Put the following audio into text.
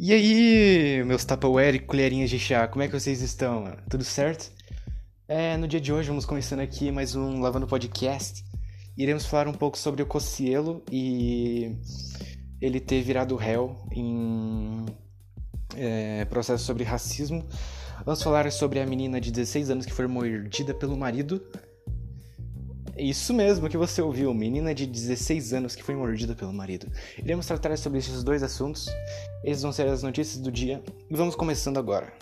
E aí, meus Tupperware e colherinhas de chá, como é que vocês estão? Tudo certo? É, no dia de hoje vamos começando aqui mais um Lavando Podcast. Iremos falar um pouco sobre o Cossielo e ele ter virado réu em é, processo sobre racismo. Vamos falar sobre a menina de 16 anos que foi mordida pelo marido isso mesmo que você ouviu, menina de 16 anos que foi mordida pelo marido. Iremos tratar sobre esses dois assuntos. Esses vão ser as notícias do dia e vamos começando agora.